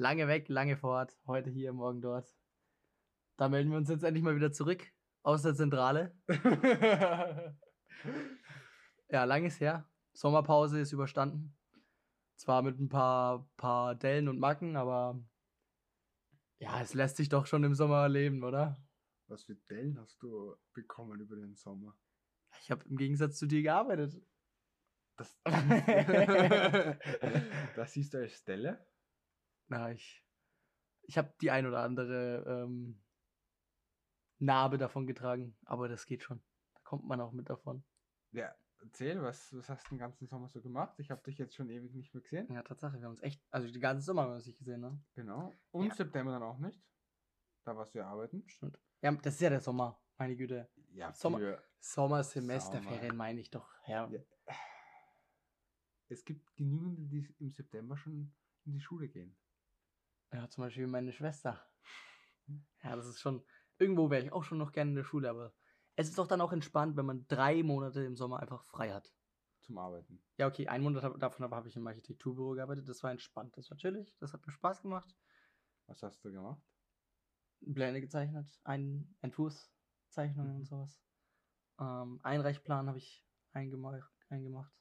Lange weg, lange fort. Heute hier, morgen dort. Da melden wir uns jetzt endlich mal wieder zurück aus der Zentrale. ja, lang ist her. Sommerpause ist überstanden. Zwar mit ein paar, paar Dellen und Macken, aber ja, es lässt sich doch schon im Sommer leben, oder? Was für Dellen hast du bekommen über den Sommer? Ich habe im Gegensatz zu dir gearbeitet. Das, das siehst du als Delle? Na, ich, ich habe die ein oder andere ähm, Narbe davon getragen, aber das geht schon. Da kommt man auch mit davon. Ja, erzähl, was, was hast du den ganzen Sommer so gemacht? Ich habe dich jetzt schon ewig nicht mehr gesehen. Ja, Tatsache, wir haben uns echt, also den ganzen Sommer haben wir uns nicht gesehen, ne? Genau. Und Ja. September dann auch nicht. Da warst du ja arbeiten. Stimmt. Ja, das ist ja der Sommer, meine Güte. Ja, Sommer- Sommersemesterferien Sommer. meine ich doch. Ja. Ja. es gibt genügende, die im September schon in die Schule gehen. Ja, zum Beispiel meine Schwester. Ja, das ist schon, irgendwo wäre ich auch schon noch gerne in der Schule, aber es ist doch dann auch entspannt, wenn man drei Monate im Sommer einfach frei hat. Zum Arbeiten. Ja, okay, einen Monat davon habe ich im Architekturbüro gearbeitet. Das war entspannt, das war chillig, das hat mir Spaß gemacht. Was hast du gemacht? Pläne gezeichnet, ein Entwurfszeichnungen Mhm. und sowas. Ähm, Einreichplan habe ich eingemacht, eingemacht.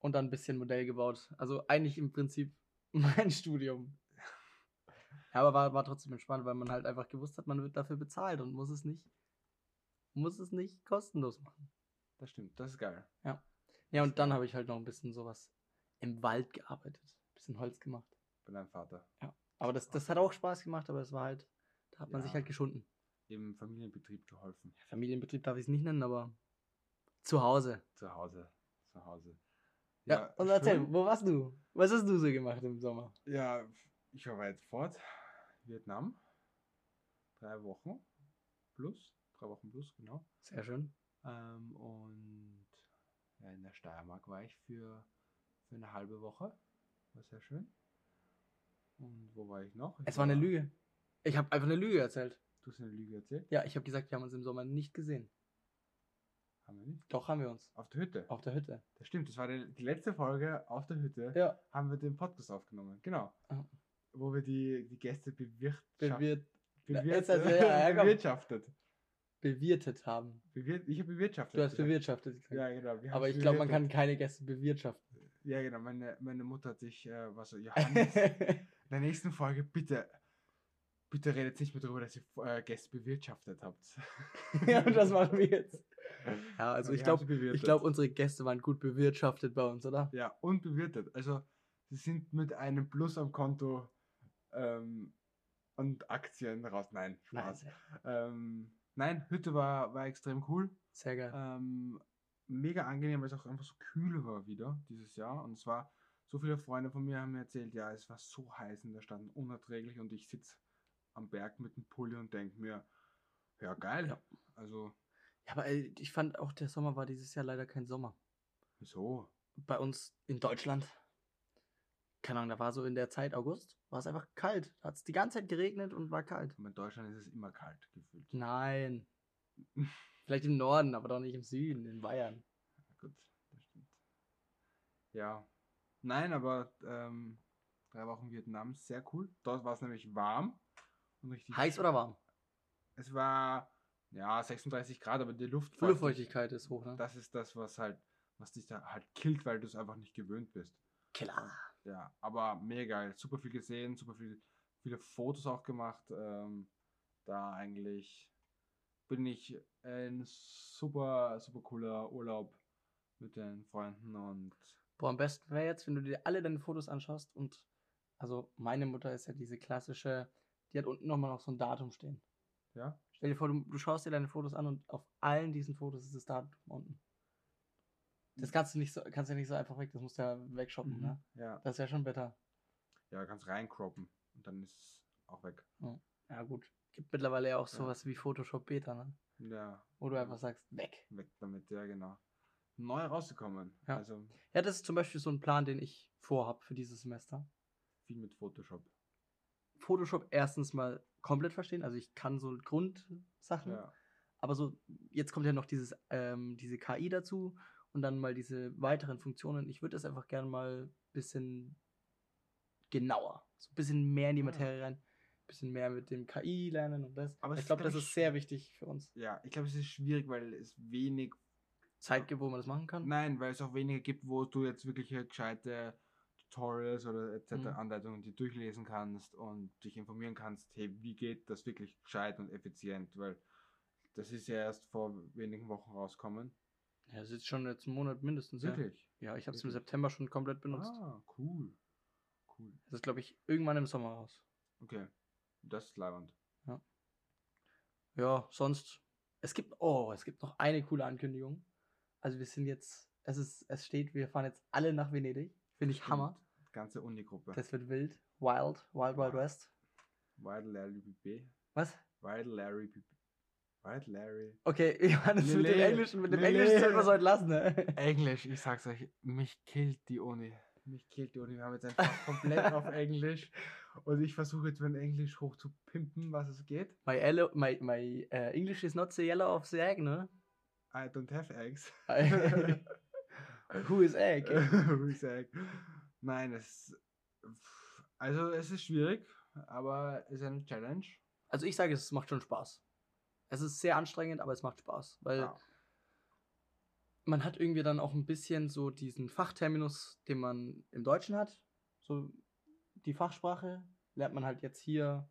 Und dann ein bisschen Modell gebaut. Also eigentlich im Prinzip mein Studium. Ja, aber war, war trotzdem entspannt, weil man halt einfach gewusst hat, man wird dafür bezahlt und muss es nicht, muss es nicht kostenlos machen. Das stimmt, das ist geil. Ja, und dann habe ich halt noch ein bisschen sowas im Wald gearbeitet. Ein bisschen Holz gemacht. Bei deinem Vater. Aber das, das hat auch Spaß gemacht, aber es war halt, da hat man sich Ja. halt geschunden. Im Familienbetrieb geholfen. Familienbetrieb darf ich es nicht nennen, aber zu Hause. Zu Hause. Zu Hause. Ja, und erzähl, schön. wo warst du? Was hast du so gemacht im Sommer? Ja, ich war weit fort. Vietnam. Drei Wochen plus. Drei Wochen plus, genau. Sehr schön. Ähm, und ja, in der Steiermark war ich für, für eine halbe Woche. War sehr schön. Und wo war ich noch? Ich Es war eine Lüge. Ich habe einfach eine Lüge erzählt. Du hast eine Lüge erzählt? Ja, ich habe gesagt, wir haben uns im Sommer nicht gesehen. Haben wir nicht? Doch haben wir uns. Auf der Hütte. Auf der Hütte. Das stimmt, das war die, die letzte Folge auf der Hütte. Ja. Haben wir den Podcast aufgenommen. Genau. Ah. Wo wir die, die Gäste bewirtschaftet. Bewir Bewir Jetzt erzähl, ja, bewirtschaftet. bewirtet haben. Bewir ich habe bewirtschaftet. Du hast gesagt. bewirtschaftet gesagt. Ja, genau. aber ich glaube, man kann bewirtet. keine Gäste bewirtschaften. Ja, genau. Meine, meine Mutter hat sich, äh, was so, Johannes, in der nächsten Folge bitte, bitte redet nicht mehr darüber, dass ihr äh, Gäste bewirtschaftet habt. ja, und das machen wir jetzt. Ja, also ich glaube, ich glaube, unsere Gäste waren gut bewirtschaftet bei uns, oder? Ja, und bewirtet. Also, sie sind mit einem Plus am Konto ähm, und Aktien raus. Nein, Nein, Spaß. sehr, Ähm, nein, Hütte war, war extrem cool. sehr geil. Ähm, mega angenehm, weil es auch einfach so kühl war wieder dieses Jahr. Und es war, so viele Freunde von mir haben mir erzählt, ja, es war so heiß in der Stadt, unerträglich. Und ich sitze am Berg mit dem Pulli und denke mir, ja, geil. Ja. Also, Ja, aber ey, ich fand auch, der Sommer war dieses Jahr leider kein Sommer. wieso? Bei uns in Deutschland. Keine Ahnung, da war so in der Zeit August, war es einfach kalt. Da hat es die ganze Zeit geregnet und war kalt. Aber in Deutschland ist es immer kalt gefühlt. Nein. Vielleicht im Norden, aber doch nicht im Süden, in Bayern. Gut, das stimmt. Ja. Nein, aber ähm, drei Wochen Vietnam, sehr cool. Dort war es nämlich warm und richtig. Heiß oder warm? Es war ja 36 Grad, aber die Luft. Luftfeuchtigkeit ist hoch, ne? Das ist das, was halt, was dich da halt killt, weil du es einfach nicht gewöhnt bist. Killer. Ja, aber mega geil. Super viel gesehen, super viel, viele Fotos auch gemacht. Ähm, da eigentlich bin ich ein super, super cooler Urlaub mit den Freunden und Boah, am besten wäre jetzt, wenn du dir alle deine Fotos anschaust und also meine Mutter ist ja diese klassische, die hat unten nochmal noch so ein Datum stehen. ja, Stell dir vor, du, du schaust dir deine Fotos an und auf allen diesen Fotos ist das Datum unten. Das kannst du nicht so, kannst du ja nicht so einfach weg, das musst du ja wegshoppen, Mhm. ne? ja, Das wäre schon besser. ja, kannst reinkroppen und dann ist es auch weg. Ja, gut. Gibt mittlerweile ja auch Ja. sowas wie Photoshop Beta, ne? Ja, Wo du einfach sagst, weg. weg damit, ja, genau. Neu rausgekommen. Ja. Also Ja, das ist zum Beispiel so ein Plan, den ich vorhab für dieses Semester. viel mit Photoshop. Photoshop erstens mal komplett verstehen, also ich kann so Grundsachen, Ja, aber so, jetzt kommt ja noch dieses, ähm, diese KI dazu und dann mal diese weiteren Funktionen. Ich würde das einfach gerne mal ein bisschen genauer So ein bisschen mehr in die Ja. Materie rein. Ein bisschen mehr mit dem KI lernen und das. Aber ich glaube, glaub das ist sehr wichtig für uns. Ja, ich glaube, es ist schwierig, weil es wenig Zeit gibt, wo man das machen kann. Nein, weil es auch weniger gibt, wo du jetzt wirklich äh, gescheite Tutorials oder etc. Mhm. Anleitungen die durchlesen kannst und dich informieren kannst, hey, wie geht das wirklich gescheit und effizient, weil das ist ja erst vor wenigen Wochen rauskommen. Ja, das ist schon jetzt einen Monat mindestens. Ja, Wirklich? ja ich habe es im? September schon komplett benutzt. Ah, cool. Cool. Das ist, glaube ich, irgendwann im Sommer raus. Okay. Das ist leibend. Ja, sonst. Es gibt, oh, es gibt noch eine coole Ankündigung. Also wir sind jetzt, es ist, es steht, wir fahren jetzt alle nach Venedig. Finde ich Hammer. Ganze Uni-Gruppe. Das wird wild. Wild, Wild, Wild. West. Wild Larry BB. Was? Wild Larry BB. Wild Larry. Okay, Johannes, mit dem Englischen, mit dem. Englischen sollten wir es heute lassen, ne? Englisch, ich sag's euch, mich killt die Uni. Mich killt die Uni. Wir haben jetzt einfach komplett auf Englisch. Und ich versuche jetzt mein Englisch hoch zu pimpen, was es geht. My, yellow, my, my uh, English is not the yellow of the egg, ne? I don't have eggs. Who is egg? Who is egg? Nein, es. Also, es ist schwierig, aber es ist eine Challenge. Also ich sage, es macht schon Spaß. Es ist sehr anstrengend, aber es macht Spaß, weil Ja. man hat irgendwie dann auch ein bisschen so diesen Fachterminus, den man im Deutschen hat. So die Fachsprache lernt man halt jetzt hier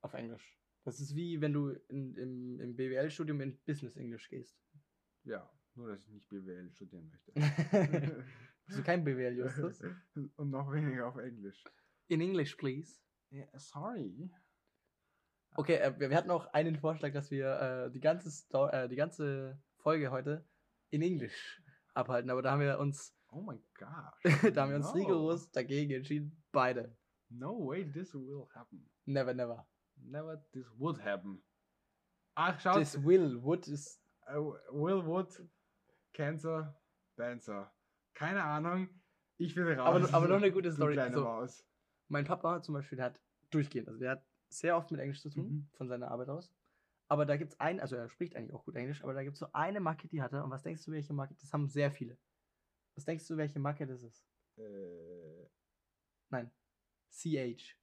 auf Englisch. Das ist wie wenn du in, im, im BWL-Studium in Business English gehst. Ja, nur dass ich nicht BWL studieren möchte. Bist du kein BWL, Justus? Und noch weniger auf Englisch. In English, please. Ja, sorry. Okay, äh, wir, wir hatten auch einen Vorschlag, dass wir äh, die, ganze Sto äh, die ganze Folge heute in Englisch abhalten, aber da haben wir uns, Oh my gosh. da haben wir uns No. rigoros dagegen entschieden. Beide. No way this will happen. Never, never. Never this would happen. Ach, schaut. This will, would ist. äh, will, would, Cancer, Banzer. Keine Ahnung. Ich will raus. Aber, aber noch eine gute Story. Also, mein Papa zum Beispiel, der hat durchgehend, also der hat sehr oft mit Englisch zu tun, Mhm. von seiner Arbeit aus. Aber da gibt es einen, also er spricht eigentlich auch gut Englisch, aber da gibt es so eine Marke, die hat er. Und was denkst du, welche Marke? Das haben sehr viele. Was denkst du, welche Marke das ist? Äh, Nein. CH.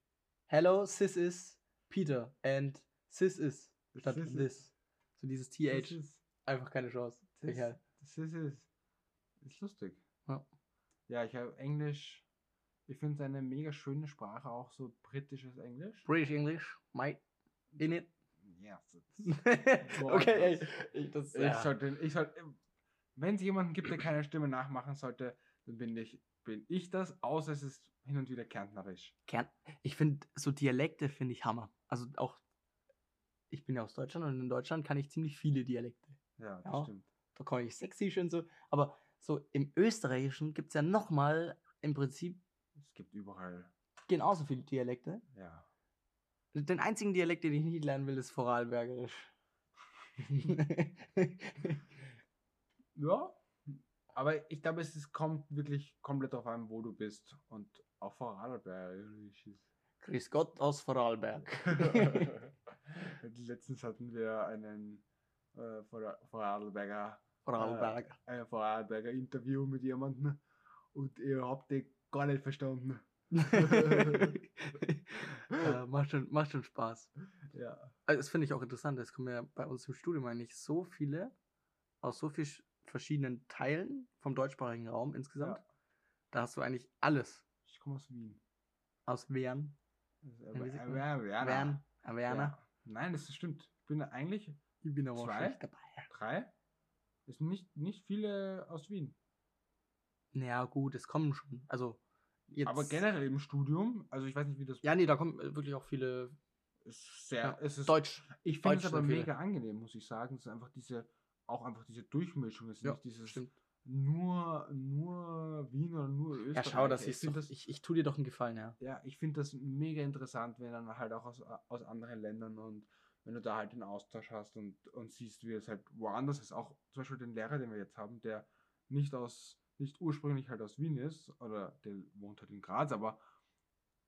Hello, this is Peter. And this is statt This is- this. So dieses TH. Einfach keine Chance. Egal. Das ist, ist, ist lustig. Ja. Ja, ich habe Englisch. Ich finde es eine mega schöne Sprache, auch so britisches Englisch. British English, mate. In it. Yes, it's okay, ey. Ich, das, Ich ja. sollte, ich sollte, wenn es jemanden gibt, der keine Stimme nachmachen sollte, dann bin ich, bin ich das, außer es ist hin und wieder kärntnerisch. Kern. Ich finde, so Dialekte finde ich Hammer. Also auch, ich bin ja aus Deutschland und in Deutschland kann ich ziemlich viele Dialekte. Ja, das Ja. stimmt. Kann ich sächsisch und so. Aber so im Österreichischen gibt es ja nochmal im Prinzip Es gibt überall, genauso viele Dialekte. ja. Den einzigen Dialekt, den ich nicht lernen will, ist Vorarlbergerisch. Ja, aber ich glaube, es kommt wirklich komplett darauf an, wo du bist und auch Vorarlbergisch ist. Grüß Gott aus Vorarlberg. Letztens hatten wir einen äh, Vor- Vorarlberger Vorarlberg. ein Vorarlberger Interview mit jemandem und ihr habt die gar nicht verstanden. äh, macht, schon, macht schon Spaß. Ja. Also, das finde ich auch interessant. Es kommen ja bei uns im Studium eigentlich so viele aus so vielen verschiedenen Teilen vom deutschsprachigen Raum insgesamt. Ja. Da hast du eigentlich alles. Ich komme aus Wien. Aus Wern, äh, Werner. Wern, Averna. Ja. Nein, das stimmt. Ich bin eigentlich Ich bin aber Zwei? dabei. drei. Es sind nicht, nicht viele aus Wien. Naja, gut, es kommen schon. Also, jetzt. Aber generell im Studium, also ich weiß nicht, wie das Ja, nee, da kommen äh, wirklich auch viele sehr. ja, es ist, Deutsch. ich finde es aber viele. mega angenehm, muss ich sagen. Es ist einfach diese, auch einfach diese Durchmischung. Es ist Ja, nicht dieses stimmt. nur, nur Wien oder nur Österreich. Ja, schau, das ich ist doch, ich, ich tue dir doch einen Gefallen, ja. Ja, ich finde das mega interessant, wenn dann halt auch aus, aus anderen Ländern und wenn du da halt den Austausch hast und, und siehst, wie es halt woanders ist. Auch zum Beispiel den Lehrer, den wir jetzt haben, der nicht aus, nicht ursprünglich halt aus Wien ist, oder der wohnt halt in Graz, aber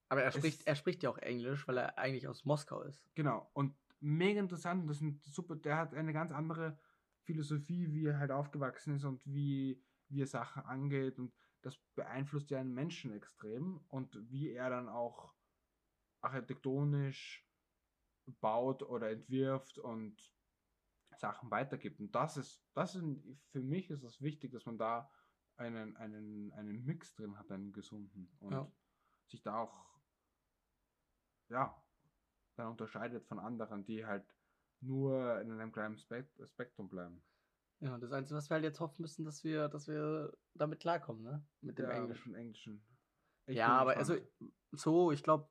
Aber er spricht, er spricht ja auch Englisch, weil er eigentlich aus Moskau ist. genau. Und mega interessant, das sind super, der hat eine ganz andere Philosophie, wie er halt aufgewachsen ist und wie, wie er Sachen angeht und das beeinflusst ja einen Menschen extrem und wie er dann auch architektonisch baut oder entwirft und Sachen weitergibt. Und das ist, das ist für mich ist es wichtig, dass man da einen, einen, einen Mix drin hat, einen gesunden. Und Ja. sich da auch ja, dann unterscheidet von anderen, die halt nur in einem kleinen Spek Spektrum bleiben. Ja, das Einzige, was wir halt jetzt hoffen müssen, dass wir, dass wir damit klarkommen, ne? Mit dem Ja, Englischen. Ich ja, aber also so, ich glaube,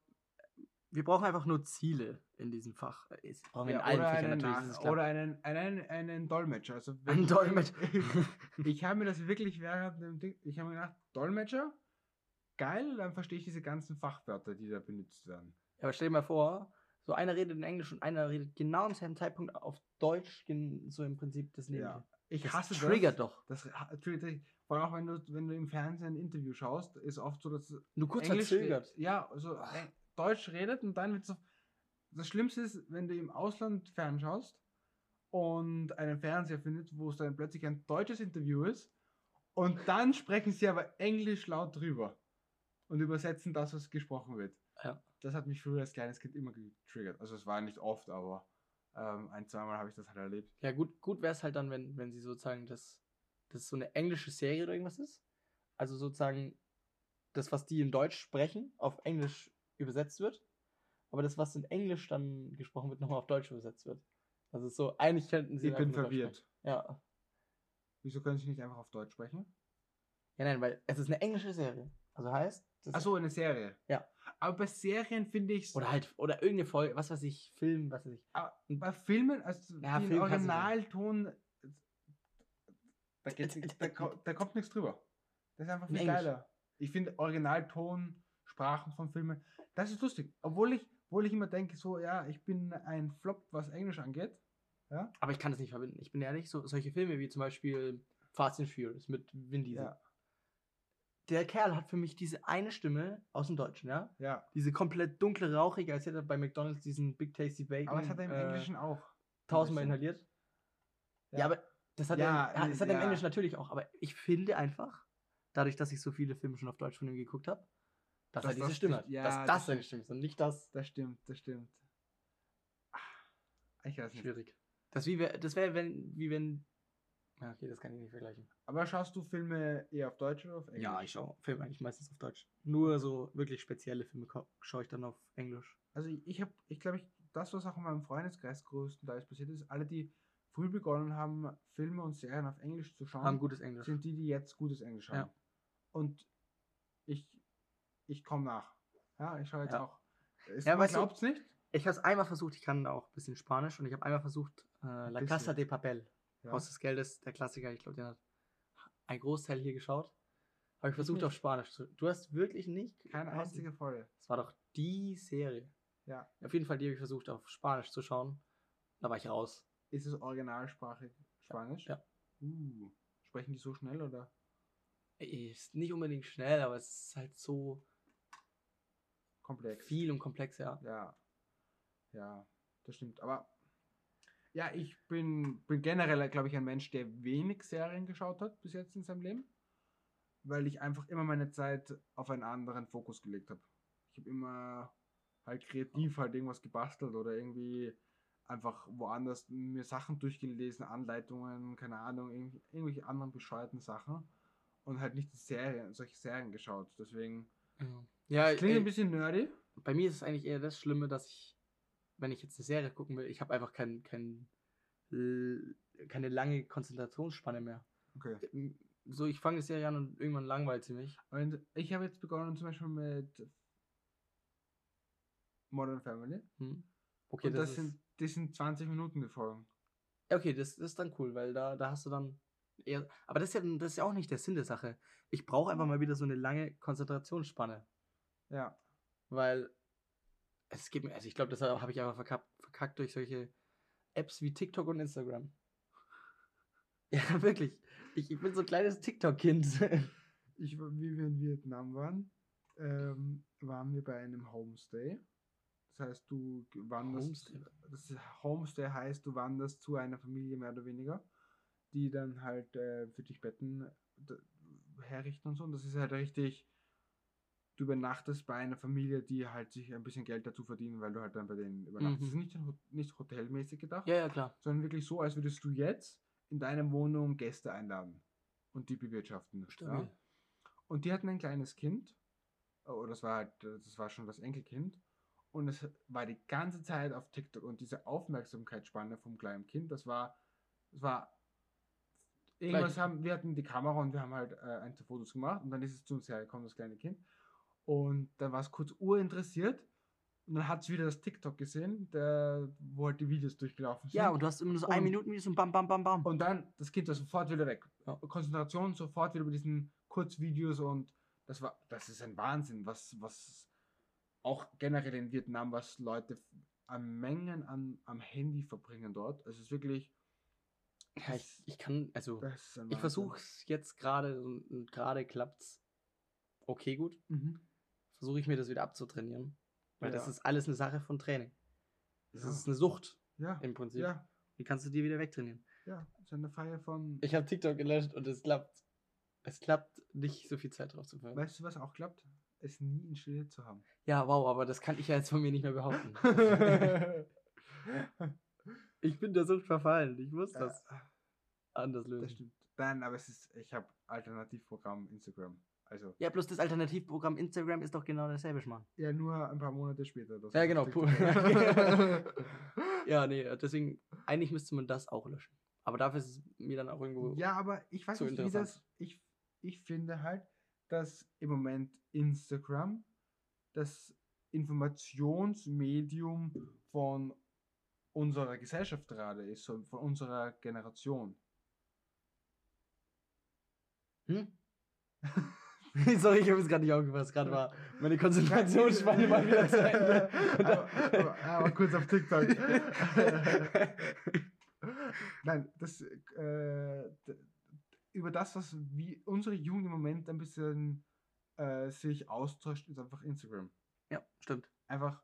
wir brauchen einfach nur Ziele in diesem Fach. Es brauchen wir Ja, in allen oder, Fächern einen, natürlich. Ist oder einen, einen, einen Dolmetscher. Also Ein wenn- Dolmetscher. ich habe mir das wirklich während dem Ding, ich habe mir gedacht, Dolmetscher, geil, dann verstehe ich diese ganzen Fachwörter, die da benutzt werden. Ja, aber stell dir mal vor, so einer redet in Englisch und einer redet genau am selben Zeitpunkt auf Deutsch, so im Prinzip das Nebliche. Ja. Ich Das hasse triggert das. doch. Das triggert dich. Vor allem auch, wenn du, wenn du im Fernsehen ein Interview schaust, ist oft so, dass Nur kurz Englisch verzögert. Ja, also äh, Deutsch redet und dann wird so. Das Schlimmste ist, wenn du im Ausland fernschaust und einen Fernseher findet, wo es dann plötzlich ein deutsches Interview ist und dann sprechen sie aber Englisch laut drüber und übersetzen das, was gesprochen wird. Ja. Das hat mich früher als kleines Kind immer getriggert. Also es war nicht oft, aber ähm, ein, zweimal habe ich das halt erlebt. Ja, gut, gut wäre es halt dann, wenn, wenn sie sozusagen das, das so eine englische Serie oder irgendwas ist. Also sozusagen das, was die in Deutsch sprechen, auf Englisch übersetzt wird. Aber das, was in Englisch dann gesprochen wird, nochmal auf Deutsch übersetzt wird. Also so, eigentlich könnten sie. Ich bin verwirrt. Ja. Wieso können sie nicht einfach auf Deutsch sprechen? Ja, nein, weil es ist eine englische Serie. Also heißt. Achso, eine Serie. Ja. Aber bei Serien finde ich Oder halt, oder irgendeine Folge, was weiß ich, Film, was weiß ich. Aber bei Filmen, also Ja, den Film Originalton, da, geht, da, ko- da kommt nichts drüber. Das ist einfach In viel Englisch. geiler. Ich finde Originalton, Sprachen von Filmen, das ist lustig. Obwohl ich, obwohl ich immer denke, so, ja, ich bin ein Flop, was Englisch angeht. Ja, Aber ich kann das nicht verbinden. Ich bin ehrlich, so, solche Filme wie zum Beispiel Fast and Furious mit Vin Diesel. ja, Der Kerl hat für mich diese eine Stimme aus dem Deutschen, ja? ja. Diese komplett dunkle, rauchige, als hätte er bei McDonalds diesen Big Tasty Bacon Aber es hat er im äh, Englischen auch. tausendmal inhaliert. Ja, aber das hat, Ja, er, ja, das hat er im ja. Englischen natürlich auch. Aber ich finde einfach, dadurch, dass ich so viele Filme schon auf Deutsch von ihm geguckt habe, dass Dass er diese das Stimme hat. ja, dass das das seine Stimme ist und nicht das. Das stimmt, das stimmt. Ah, Ich weiß nicht. Schwierig. Das, wie das wäre, wenn, wie wenn. Ja, okay, das kann ich nicht vergleichen. Aber schaust du Filme eher auf Deutsch oder auf Englisch? Ja, ich schaue Filme eigentlich meistens auf Deutsch. Nur so wirklich spezielle Filme schaue ich dann auf Englisch. Also ich, ich habe, ich glaube, ich, das, was auch in meinem Freundeskreis größtenteils passiert ist, alle, die früh begonnen haben, Filme und Serien auf Englisch zu schauen, Haben gutes Englisch. sind die, die jetzt gutes Englisch haben. Ja. Und ich, ich komme nach. Ja, ich schaue jetzt Ja. auch. Es, Ja, man weißt du- glaubt's nicht. Ich habe es einmal versucht, ich kann auch ein bisschen Spanisch und ich habe einmal versucht, äh, La. Casa de Papel. Ja. Haus des Geldes, der Klassiker, ich glaube, den hat ein Großteil hier geschaut. Habe ich versucht nicht. auf Spanisch zu. Du hast wirklich nicht? Keine einzige Folge. Das war doch die Serie. Ja. Auf jeden Fall, die habe ich versucht, auf Spanisch zu schauen. Da war ich raus. Ist es originalsprachig Spanisch? Ja. Uh, sprechen die so schnell oder? Ist nicht unbedingt schnell, aber es ist halt so Komplex. viel und komplex, ja. Ja. Ja, das stimmt. Aber ja, ich bin, bin generell, glaube ich, ein Mensch, der wenig Serien geschaut hat bis jetzt in seinem Leben. Weil ich einfach immer meine Zeit auf einen anderen Fokus gelegt habe. Ich habe immer halt kreativ halt irgendwas gebastelt oder irgendwie einfach woanders mir Sachen durchgelesen, Anleitungen, keine Ahnung, irgendw- irgendwelche anderen bescheuerten Sachen und halt nicht die Serien, solche Serien geschaut. Deswegen Ja, das klingt ey, ein bisschen nerdy. bei mir ist es eigentlich eher das Schlimme, dass ich, wenn ich jetzt eine Serie gucken will, ich habe einfach kein, kein, keine lange Konzentrationsspanne mehr. Okay. So, ich fange die Serie an und irgendwann langweilt sie mich. Und ich habe jetzt begonnen zum Beispiel mit Modern Family. Hm? Okay, und das, das, sind, das sind 20 Minuten die Folgen. ja, okay, das, das ist dann cool, weil da, da hast du dann eher. Aber das ist, ja, das ist ja auch nicht der Sinn der Sache. Ich brauche einfach mal wieder so eine lange Konzentrationsspanne. Ja. Weil es geht mir, also ich glaube, das habe ich einfach verkackt, verkackt durch solche Apps wie TikTok und Instagram. Ja, wirklich. Ich, ich bin so ein kleines TikTok-Kind. Ich, war- wie wir in Vietnam waren, ähm, waren wir bei einem Homestay. Das heißt, du wanderst. Homestay? Das Homestay heißt, du wanderst zu einer Familie mehr oder weniger, die dann halt äh, für dich Betten d- herrichten und so. Und das ist halt richtig du übernachtest bei einer Familie, die halt sich ein bisschen Geld dazu verdienen, weil du halt dann bei denen übernachtest. Mhm. Das ist nicht, nicht hotelmäßig gedacht, Ja, ja, klar. sondern wirklich so, als würdest du jetzt in deine Wohnung Gäste einladen und die bewirtschaften. Ja? Und die hatten ein kleines Kind, oh, das war halt, das war schon das Enkelkind. Und es war die ganze Zeit auf TikTok und diese Aufmerksamkeitsspanne vom kleinen Kind, das war, das war, irgendwas Gleich. haben, wir hatten die Kamera und wir haben halt äh, ein, Fotos gemacht und dann ist es zu uns hergekommen, das kleine Kind. Und dann war es kurz urinteressiert und dann hat es wieder das TikTok gesehen, der, wo halt die Videos durchgelaufen sind. Ja, und du hast immer nur so ein Minuten Videos und bam, bam, bam, bam. Und dann, das Kind war sofort wieder weg. Ja. Konzentration sofort wieder bei diesen Kurzvideos und das war, das ist ein Wahnsinn, was, was auch generell in Vietnam, was Leute an Mengen an, am Handy verbringen dort. Es ist wirklich, ja, ich, ich kann, also, ich versuche es jetzt gerade und und gerade klappt's okay gut. Mhm. Versuche ich mir das wieder abzutrainieren. Weil das Ja. ist alles eine Sache von Training. Das Ja. ist eine Sucht Ja, im Prinzip. ja, Die kannst du dir wieder wegtrainieren. ja, das ist eine Feier von. Ich habe TikTok gelöscht und es klappt. Es klappt nicht so viel Zeit drauf zu verbringen. Weißt du, was auch klappt? Es nie in Stille zu haben. Ja, wow, aber das kann ich ja jetzt von mir nicht mehr behaupten. ich bin der Sucht verfallen. Ich muss das Ja, anders lösen. das stimmt. Nein, aber es ist, ich habe Alternativprogramm Instagram. Also, Ja, bloß das Alternativprogramm Instagram ist doch genau dasselbe, Schmarrn. ja, nur ein paar Monate später. das Ja, genau, Ja, nee, deswegen, eigentlich müsste man das auch löschen. Aber dafür ist es mir dann auch irgendwo. Ja, aber ich weiß So nicht, wie das. Ich, ich finde halt, dass im Moment Instagram das Informationsmedium von unserer Gesellschaft gerade ist, von unserer Generation. Hm? Sorry, ich habe es gerade nicht aufgepasst. Gerade war meine Konzentrationsspanne mal wieder zu Ende. Aber, aber, aber kurz auf TikTok. Nein, das äh, über das, was wie unsere Jugend im Moment ein bisschen äh, sich austauscht, ist einfach Instagram. ja, stimmt. Einfach,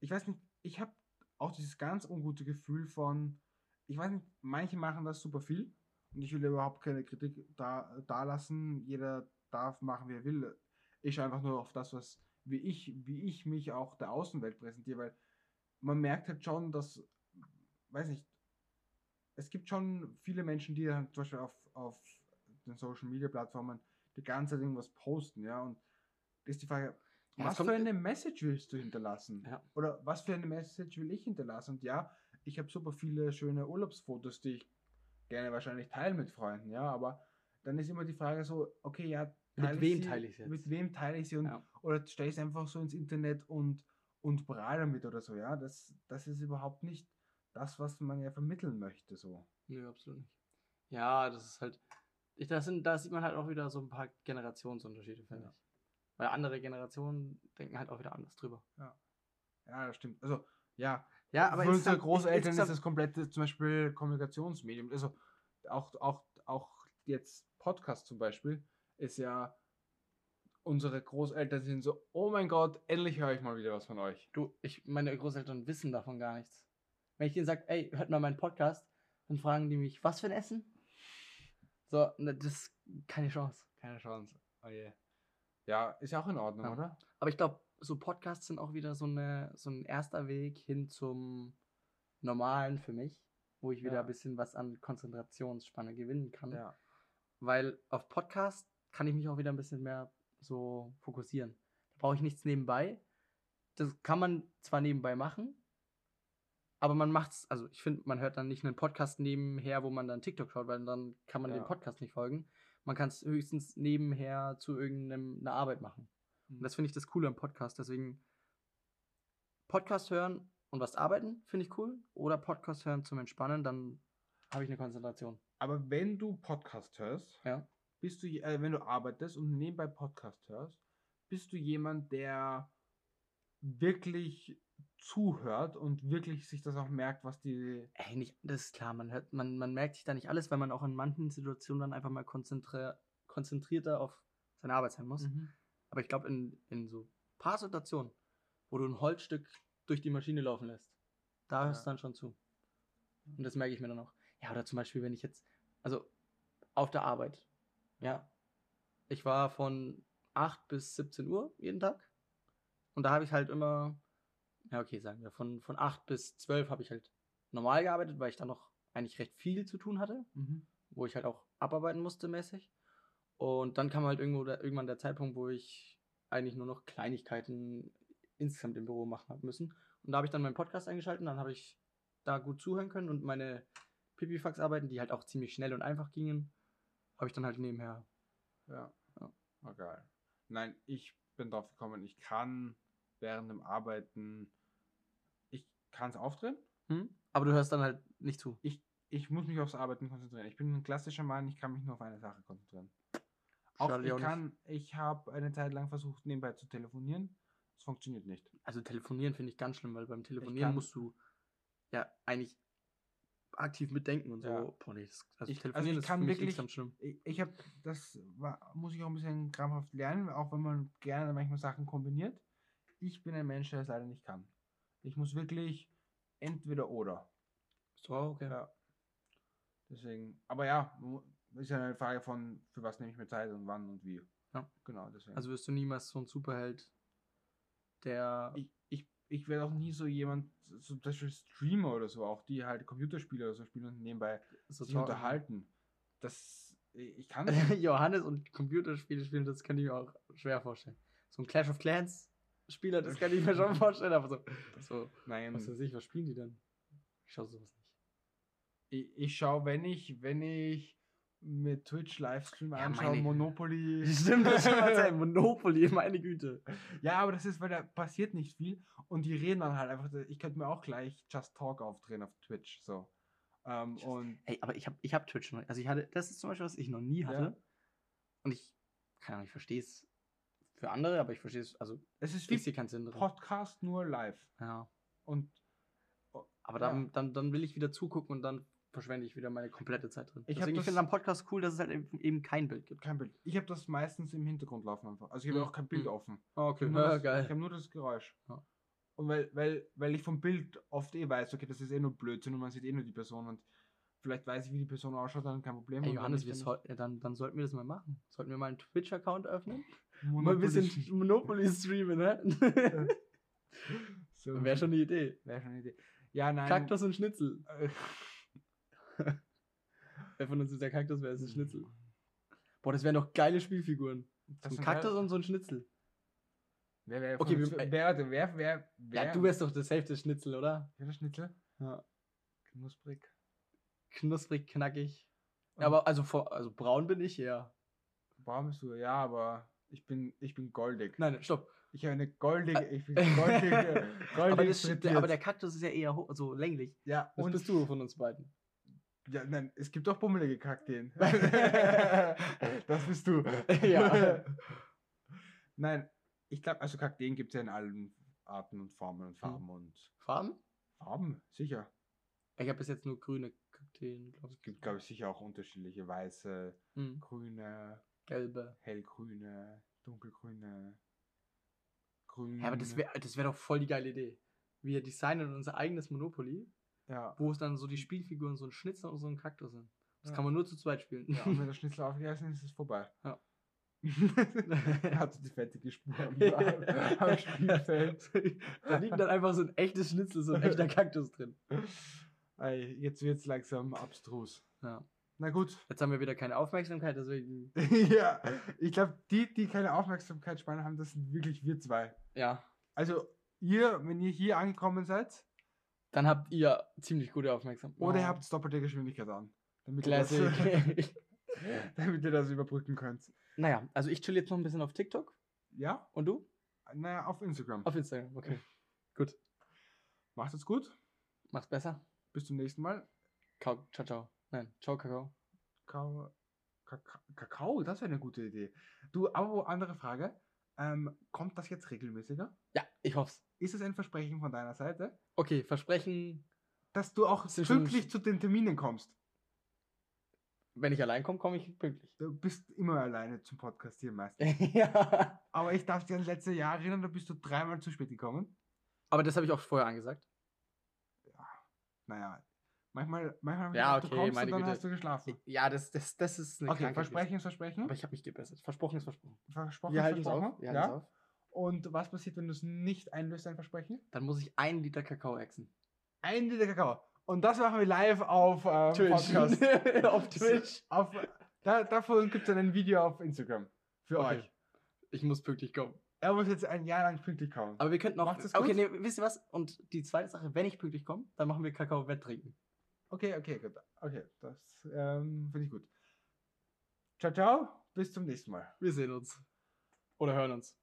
ich weiß nicht, ich habe auch dieses ganz ungute Gefühl von, ich weiß nicht, manche machen das super viel und ich will überhaupt keine Kritik da, da lassen. Jeder darf machen, wie er will. Ich einfach nur auf das, was, wie ich, wie ich mich auch der Außenwelt präsentiere, weil man merkt halt schon, dass, weiß nicht, es gibt schon viele Menschen, die dann zum Beispiel auf, auf den Social Media Plattformen die ganze Zeit irgendwas posten, ja, und das ist die Frage, Ja, was für eine Message willst du hinterlassen? Ja. Oder was für eine Message will ich hinterlassen? Und ja, ich habe super viele schöne Urlaubsfotos, die ich gerne wahrscheinlich teile mit Freunden, ja, aber dann ist immer die Frage so, okay, ja, Mit wem teile ich jetzt? Mit wem teile ich sie und Ja. oder stelle ich es einfach so ins Internet und, und prall damit oder so, ja. Das, das ist überhaupt nicht das, was man ja vermitteln möchte, so. Nö, absolut nicht. Ja, das ist halt. Ich, das sind, da sieht man halt auch wieder so ein paar Generationsunterschiede, finde Ja. ich. Weil andere Generationen denken halt auch wieder anders drüber. Ja, das stimmt. Also, ja, Ja, aber für unsere insgesamt- Großeltern ist insgesamt- das komplette zum Beispiel Kommunikationsmedium. Also auch, auch, auch jetzt Podcast zum Beispiel ist ja, unsere Großeltern sind so, oh mein Gott, endlich höre ich mal wieder was von euch. Du, ich, meine Großeltern wissen davon gar nichts. Wenn ich denen sage, ey, hört mal meinen Podcast, dann fragen die mich, was für ein Essen? So, das ist keine Chance. Keine Chance. Oh je. Ja, ist ja auch in Ordnung, Ja. oder? Aber ich glaube, so Podcasts sind auch wieder so, eine, so ein erster Weg hin zum Normalen für mich, wo ich wieder Ja. ein bisschen was an Konzentrationsspanne gewinnen kann. Ja. Weil auf Podcast kann ich mich auch wieder ein bisschen mehr so fokussieren. Da brauche ich nichts nebenbei. Das kann man zwar nebenbei machen, aber man macht's, also ich finde, man hört dann nicht einen Podcast nebenher, wo man dann TikTok schaut, weil dann kann man Ja. dem Podcast nicht folgen. Man kann es höchstens nebenher zu irgendeiner Arbeit machen. Und das finde ich das Coole am Podcast. Deswegen Podcast hören und was arbeiten, finde ich cool. Oder Podcast hören zum Entspannen, dann habe ich eine Konzentration. Aber wenn du Podcast hörst, Ja. Bist du, äh, wenn du arbeitest und nebenbei Podcast hörst, bist du jemand, der wirklich zuhört und wirklich sich das auch merkt, was die. Ey, nicht, das ist klar, man hört, man, man merkt sich da nicht alles, weil man auch in manchen Situationen dann einfach mal konzentri konzentrierter auf seine Arbeit sein muss. Mhm. Aber ich glaube, in, in so paar Situationen, wo du ein Holzstück durch die Maschine laufen lässt, da hörst du Ja. dann schon zu. Und das merke ich mir dann auch. Ja, oder zum Beispiel, wenn ich jetzt, also auf der Arbeit, ja, ich war von 8 bis 17 Uhr jeden Tag. Und da habe ich halt immer, ja okay, sagen wir, von, von 8 bis 12 habe ich halt normal gearbeitet, weil ich da noch eigentlich recht viel zu tun hatte, Mhm. wo ich halt auch abarbeiten musste mäßig. Und dann kam halt irgendwo der, irgendwann der Zeitpunkt, wo ich eigentlich nur noch Kleinigkeiten insgesamt im Büro machen habe müssen. Und da habe ich dann meinen Podcast eingeschaltet, dann habe ich da gut zuhören können und meine Pipifax-Arbeiten, die halt auch ziemlich schnell und einfach gingen, habe ich dann halt nebenher. Ja. Ja. War geil. Nein, ich bin drauf gekommen, ich kann während dem Arbeiten, ich kann es aufdrehen. Hm? Aber du hörst dann halt nicht zu. Ich, ich muss mich aufs Arbeiten konzentrieren. Ich bin ein klassischer Mann, ich kann mich nur auf eine Sache konzentrieren. Auch Schade, ich auch kann, ich habe eine Zeit lang versucht, nebenbei zu telefonieren. Das funktioniert nicht. Also telefonieren finde ich ganz schlimm, weil beim Telefonieren musst du ja eigentlich aktiv mitdenken und so. Ja. Boah, nee, das, also Ich- also telefonieren ich ist kann mich wirklich- schlimm. Ich, ich habe, das war, muss ich auch ein bisschen krampfhaft lernen, auch wenn man gerne manchmal Sachen kombiniert. Ich bin ein Mensch, der es leider nicht kann. Ich muss wirklich entweder oder. So, okay. Ja. Deswegen, aber ja, ist ja eine Frage von, für was nehme ich mir Zeit und wann und wie. Ja. Genau, deswegen. Also wirst du niemals so ein Superheld, der. ich, ich, werde auch nie so jemand, so zum Beispiel Streamer oder so, auch die halt Computerspiele oder so spielen und nebenbei so sich talken. unterhalten. Das, ich kann Johannes und Computerspiele spielen, das kann ich mir auch schwer vorstellen. So ein Clash of Clans Spieler, das kann ich mir schon vorstellen, aber so, so Nein, was weiß ich, was spielen die denn? Ich schaue sowas nicht. ich, ich schaue, wenn ich, wenn ich mit Twitch Livestream Ja, anschaue, meine- Monopoly. Stimmt, das ist schon mal sein Monopoly, meine Güte. Ja, aber das ist, weil da passiert nicht viel und die reden dann halt einfach. Ich könnte mir auch gleich Just Talk aufdrehen auf Twitch. So. Ähm, Just- und Ey, aber ich habe ich hab Twitch noch. Also ich hatte, das ist zum Beispiel, was ich noch nie hatte. Ja. Und ich, keine Ahnung, ich verstehe es für andere, aber ich verstehe es, also es ist wie keinen Sinn drin. Podcast nur live. Ja. Und Aber Ja. dann, dann, dann will ich wieder zugucken und dann verschwende ich wieder meine komplette Zeit drin. Ich Deswegen, ich das- finde am Podcast cool, dass es halt eben- kein Bild gibt. kein Bild. Ich habe das meistens im Hintergrund laufen einfach. Also ich habe Mhm. auch kein Bild Mhm. offen. Oh, Ich okay, habe nur, ja, das- ich geil. hab nur das Geräusch. Ja. Und weil, weil, weil ich vom Bild oft eh weiß, okay, das ist eh nur Blödsinn und man sieht eh nur die Person und vielleicht weiß ich, wie die Person ausschaut, dann kein Problem. Ey, Johannes, dann soll, ja, dann, dann sollten wir das mal machen. Sollten wir mal einen Twitch-Account öffnen? ist Mal ein bisschen Monopoly- Monopoly streamen, ne? so, Wäre schon eine Idee. Wäre schon eine Idee. Ja, nein. Kaktus und Schnitzel. Wer von uns ist der Kaktus, wer ist ein Schnitzel? Boah, das wären doch geile Spielfiguren. So ein Kaktus und so ein Schnitzel. Wer, wer, Okay, wir- wer, wer, wer, wer, wer, Ja, du wärst doch das Hälfte Schnitzel, oder? wer der Schnitzel? Ja. Knusprig. Knusprig, knackig. Ja, aber also, vor, also braun bin ich ja. Braun bist du, ja, aber ich bin, ich bin goldig. Nein, stopp. Ich habe eine goldige, ich bin goldige, goldig Aber, das, aber der Kaktus ist ja eher so länglich. ja, Das und bist du von uns beiden. Ja, nein, es gibt auch bummelige Kakteen. das bist du. Ja. Nein, ich glaube, also Kakteen gibt es ja in allen Arten und Formen und Farben und Farben? Farben, sicher. Ich habe bis jetzt nur grüne Kakteen, glaube Es ich. gibt, glaube ich, sicher auch unterschiedliche weiße, Hm, grüne, gelbe. hellgrüne, dunkelgrüne, grüne. Ja, aber das wäre das wär doch voll die geile Idee. Wir designen unser eigenes Monopoly, Ja. wo es dann so die Spielfiguren, so ein Schnitzel und so ein Kaktus sind. Das Ja. kann man nur zu zweit spielen. ja, und wenn der Schnitzel aufgegessen ist, ist es vorbei. Ja. er hat so die fettige Spur am, am, Spielfeld. da liegt dann einfach so ein echtes Schnitzel, so ein echter Kaktus drin. Ey, jetzt wird es langsam abstrus. Ja. Na gut. Jetzt haben wir wieder keine Aufmerksamkeit, deswegen. ja, ich glaube, die, die keine Aufmerksamkeitsspanne haben, das sind wirklich wir zwei. Ja. Also, ihr, wenn ihr hier angekommen seid, Dann habt ihr ziemlich gute Aufmerksamkeit. oder ihr habt doppelte Geschwindigkeit an. Damit ihr, das, Classic. damit ihr das überbrücken könnt. naja, also ich chill jetzt noch ein bisschen auf TikTok. Ja? Und du? Naja, auf Instagram. Auf Instagram, okay. Gut. Macht es gut. Mach's besser. Bis zum nächsten Mal. Ciao, ciao, ciao. Nein, ciao, Kakao. Kakao, Kakao, das wäre eine gute Idee. Du, aber andere Frage. Ähm, kommt das jetzt regelmäßiger? Ja, ich hoff's. Ist es ein Versprechen von deiner Seite, Okay, Versprechen, dass du auch pünktlich zu den Terminen kommst? wenn ich allein komme, komme ich pünktlich. Du bist immer alleine zum Podcast hier meistens. ja. Aber ich darf dich ans letzte Jahr erinnern, da bist du dreimal zu spät gekommen. Aber das habe ich auch vorher angesagt. Naja, Manchmal, manchmal Ja, okay, du kommst meine und dann Güte. hast du geschlafen. Ja, das, das, das ist eine Okay, Krankheit Versprechen ist Versprechen. Aber ich habe mich gebessert. Versprochen ist versprochen. Versprochen Wir ist es auf. versprochen. Wir halten es ja? auf. Und was passiert, wenn du es nicht einlöst, dein Versprechen? Dann muss ich einen Liter Kakao exen. Ein Liter Kakao. Und das machen wir live auf ähm, Podcast. auf Twitch. Auf, da, davon gibt es dann ein Video auf Instagram. Für Okay. euch. Ich muss pünktlich kommen. Er muss jetzt ein Jahr lang pünktlich kauen. Aber wir könnten auch. Macht's es Okay, nee, wisst ihr was? Und die zweite Sache, wenn ich pünktlich komme, dann machen wir Kakao-Wetttrinken. Okay, okay, gut. Okay, das ähm, finde ich gut. Ciao, ciao. Bis zum nächsten Mal. Wir sehen uns. Oder hören uns.